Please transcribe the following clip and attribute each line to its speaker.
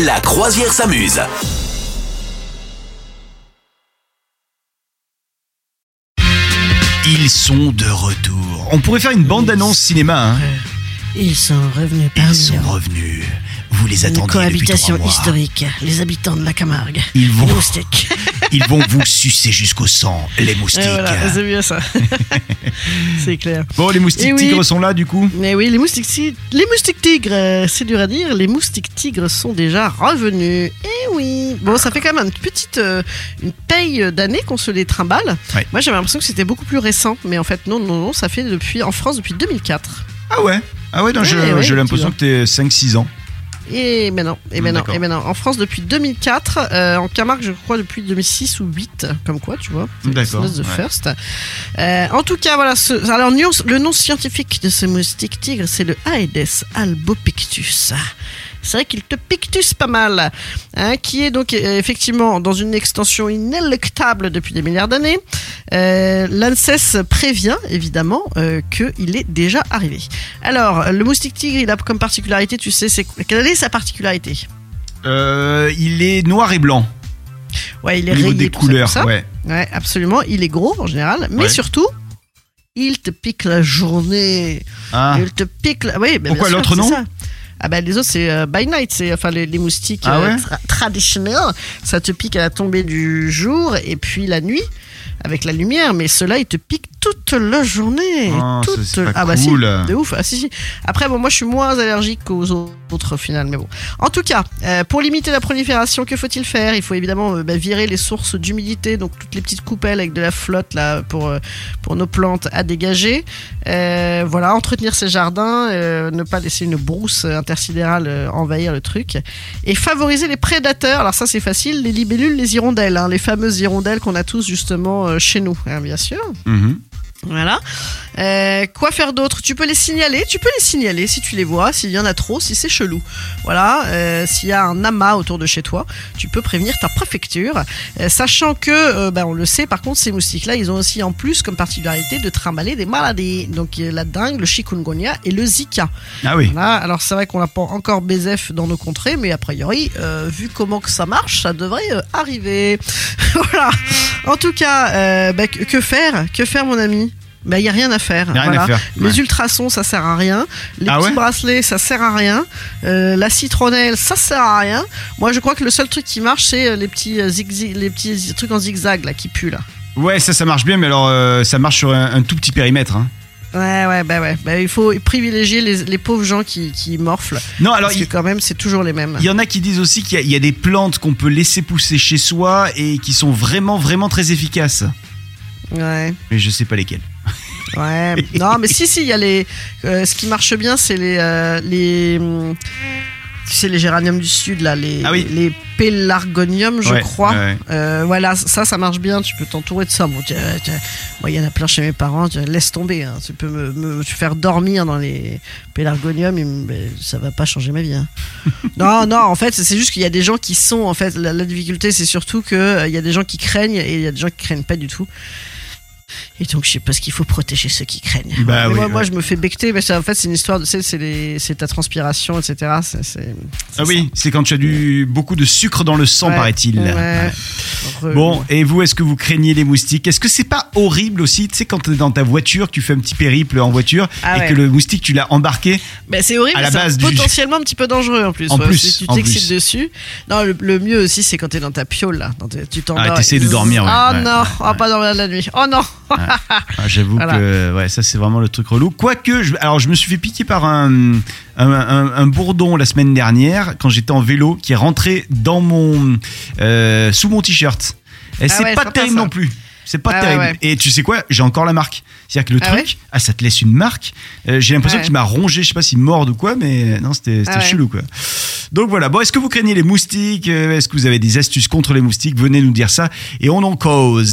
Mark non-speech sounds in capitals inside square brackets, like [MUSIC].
Speaker 1: La croisière s'amuse.
Speaker 2: Ils sont de retour. On pourrait faire une bande-annonce cinéma. Hein.
Speaker 3: Ils sont revenus
Speaker 2: Ils sont
Speaker 3: nous.
Speaker 2: revenus. Vous les
Speaker 3: Une
Speaker 2: depuis trois
Speaker 3: cohabitation historique. Les habitants de la Camargue.
Speaker 2: Ils vont-
Speaker 3: Les moustiques. [LAUGHS]
Speaker 2: Ils vont vous sucer jusqu'au sang, les moustiques.
Speaker 3: Et voilà, c'est bien ça. [LAUGHS] c'est clair.
Speaker 2: Bon, les moustiques
Speaker 3: Eh oui.
Speaker 2: tigres sont là du coup.
Speaker 3: Mais oui, les moustiques, ti- les moustiques tigres, euh, c'est dur à dire. Les moustiques tigres sont déjà revenus. Eh oui. Bon, ça fait quand même une petite euh, une paye d'années qu'on se les trimballe.
Speaker 2: Ouais.
Speaker 3: Moi, j'avais l'impression que c'était beaucoup plus récent, mais en fait, non, non, non, ça fait depuis en France depuis 2004.
Speaker 2: Ah ouais Ah ouais, non,
Speaker 3: ouais,
Speaker 2: j'ai l'impression
Speaker 3: tu
Speaker 2: que t'es 5-6 ans.
Speaker 3: Et ben non, et ben non, et ben non. En France depuis 2004, euh, en Camargue, je crois depuis 2006 ou 8, comme quoi, tu vois.
Speaker 2: D'accord,
Speaker 3: the
Speaker 2: ouais.
Speaker 3: first. Euh, en tout cas, voilà. Ce, alors, nuance- le nom scientifique de ce moustique tigre, c'est le Aedes albopictus. C'est vrai qu'il te pictus pas mal, hein, qui est donc euh, effectivement dans une extension inéluctable depuis des milliards d'années. Euh, L'ANSES prévient évidemment euh, qu'il est déjà arrivé. Alors, le moustique tigre, il a comme particularité, tu sais, c'est quelle est sa particularité?
Speaker 2: Euh, il est noir et blanc.
Speaker 3: Ouais, il est
Speaker 2: Au niveau
Speaker 3: rayé
Speaker 2: des
Speaker 3: tout ça, tout
Speaker 2: couleurs,
Speaker 3: ça.
Speaker 2: ouais.
Speaker 3: Ouais, absolument. Il est gros en général, mais
Speaker 2: Ouais.
Speaker 3: surtout, il te pique la journée.
Speaker 2: Ah,
Speaker 3: Il te pique la. Oui, ben,
Speaker 2: Pourquoi l'autre nom?
Speaker 3: ça. Ah ben les autres c'est euh, by night, c'est enfin les, les moustiques
Speaker 2: Ah
Speaker 3: euh,
Speaker 2: ouais?
Speaker 3: tra- traditionnels, ça te pique à la tombée du jour et puis la nuit avec la lumière, mais ceux-là ils te piquent toute la journée,
Speaker 2: Oh,
Speaker 3: toute
Speaker 2: pas
Speaker 3: ah bah si, de ouf, ah si si. Après bon moi je suis moins allergique qu'aux autres au final, mais bon. En tout cas, euh, pour limiter la prolifération, que faut-il faire? Il faut évidemment euh, bah, virer les sources d'humidité, donc toutes les petites coupelles avec de la flotte là pour euh, pour nos plantes à dégager. Voilà, entretenir ses jardins, ne pas laisser une brousse intersidérale envahir le truc. Et favoriser les prédateurs. Alors ça c'est facile, les libellules, les hirondelles, hein, les fameuses hirondelles qu'on a tous justement chez nous, hein, bien sûr.
Speaker 2: mhm.
Speaker 3: Voilà. Euh, quoi faire d'autre? Tu peux les signaler. Tu peux les signaler si tu les vois, s'il y en a trop, si c'est chelou. Voilà. Euh, s'il y a un amas autour de chez toi, tu peux prévenir ta préfecture. Euh, sachant que, ben, on le sait, par contre, ces moustiques-là, ils ont aussi en plus comme particularité de trimballer des maladies. Donc euh, la dengue, le chikungunya et le zika.
Speaker 2: Ah oui.
Speaker 3: Voilà. Alors c'est vrai qu'on n'a pas encore BZF dans nos contrées, mais a priori, euh, vu comment que ça marche, ça devrait arriver. [LAUGHS] voilà. En tout cas, euh, bah, que faire? Que faire, mon ami? Bah, il y a rien à faire.
Speaker 2: Y a rien
Speaker 3: voilà.
Speaker 2: à faire.
Speaker 3: Les
Speaker 2: Ouais.
Speaker 3: ultrasons, ça sert à rien. Les
Speaker 2: Ah
Speaker 3: petits
Speaker 2: ouais
Speaker 3: bracelets, ça sert à rien. Euh, la citronnelle, ça sert à rien. Moi, je crois que le seul truc qui marche, c'est euh, les petits euh, zigzi- les petits trucs en zigzag là qui puent là.
Speaker 2: Ouais, ça, ça marche bien, mais alors euh, ça marche sur un, un tout petit périmètre. hein.
Speaker 3: Ouais, ouais, bah ouais. Bah, il faut privilégier les, les pauvres gens qui, qui morflent.
Speaker 2: Non, alors
Speaker 3: parce
Speaker 2: il
Speaker 3: que quand même, c'est toujours les mêmes.
Speaker 2: il y en a qui disent aussi qu'il y, y a des plantes qu'on peut laisser pousser chez soi et qui sont vraiment, vraiment très efficaces.
Speaker 3: Ouais.
Speaker 2: Mais je sais pas lesquelles.
Speaker 3: Ouais, [LAUGHS] non, mais si, si, il y a les. euh, ce qui marche bien, c'est les. euh, les hum, tu sais, les géraniums du Sud, là, les,
Speaker 2: Ah oui.
Speaker 3: les pélargoniums, je
Speaker 2: Ouais,
Speaker 3: crois.
Speaker 2: ouais.
Speaker 3: Euh, voilà, ça, ça marche bien. Tu peux t'entourer de ça. Bon, tu- tu- moi, il y en a plein chez mes parents. tu- laisse tomber. hein. Tu peux me, me faire dormir dans les pélargoniums. et mais ça va pas changer ma vie. hein. [LAUGHS] non, non, en fait, c'est juste qu'il y a des gens qui sont. En fait, la, la difficulté, c'est surtout qu'il y a des gens qui craignent et il y a des gens qui craignent pas du tout. Et donc, je sais pas ce qu'il faut protéger ceux qui craignent.
Speaker 2: Bah oui,
Speaker 3: moi,
Speaker 2: ouais.
Speaker 3: moi, je me fais becter. Mais ça, en fait, c'est une histoire de. C'est ta transpiration, etc.
Speaker 2: Ah oui, c'est quand tu as du, beaucoup de sucre dans le sang,
Speaker 3: Ouais,
Speaker 2: paraît-il.
Speaker 3: ouais.
Speaker 2: Bon, et vous, est-ce que vous craignez les moustiques? Est-ce que c'est pas horrible aussi, tu sais, quand t'es dans ta voiture, que tu fais un petit périple en voiture
Speaker 3: Ah
Speaker 2: et
Speaker 3: ouais.
Speaker 2: que le moustique, tu l'as embarqué
Speaker 3: Ben, c'est horrible, c'est
Speaker 2: du-
Speaker 3: potentiellement un petit peu dangereux en plus.
Speaker 2: En
Speaker 3: ouais,
Speaker 2: plus,
Speaker 3: si tu t'excites dessus. Non, le, le mieux aussi, c'est quand t'es dans ta piole là. Dans tes- tu t'endors.
Speaker 2: Ah, t'essaies de dormir,
Speaker 3: Oh
Speaker 2: ouais,
Speaker 3: non, on va pas dormir la nuit. Oh non.
Speaker 2: Ah, J'avoue
Speaker 3: Voilà.
Speaker 2: que ouais, ça c'est vraiment le truc relou. Quoique, je, alors je me suis fait piquer par un, un, un- un bourdon la semaine dernière quand j'étais en vélo qui est rentré dans mon euh, sous mon t-shirt. Et c'est
Speaker 3: ouais,
Speaker 2: pas terrible non plus. C'est pas
Speaker 3: Ah
Speaker 2: terrible.
Speaker 3: ouais.
Speaker 2: Et tu sais quoi? J'ai encore la marque. C'est-à-dire que le
Speaker 3: Ah
Speaker 2: truc,
Speaker 3: ouais?
Speaker 2: ah, ça te laisse une marque. Euh, J'ai l'impression qu'il m'a rongé. Je sais pas s'il mord ou quoi, mais non, c'était
Speaker 3: Ah
Speaker 2: chelou quoi. Donc voilà. Bon, est-ce que vous craignez les moustiques? Euh, Est-ce que vous avez des astuces contre les moustiques? Venez nous dire ça et on en cause.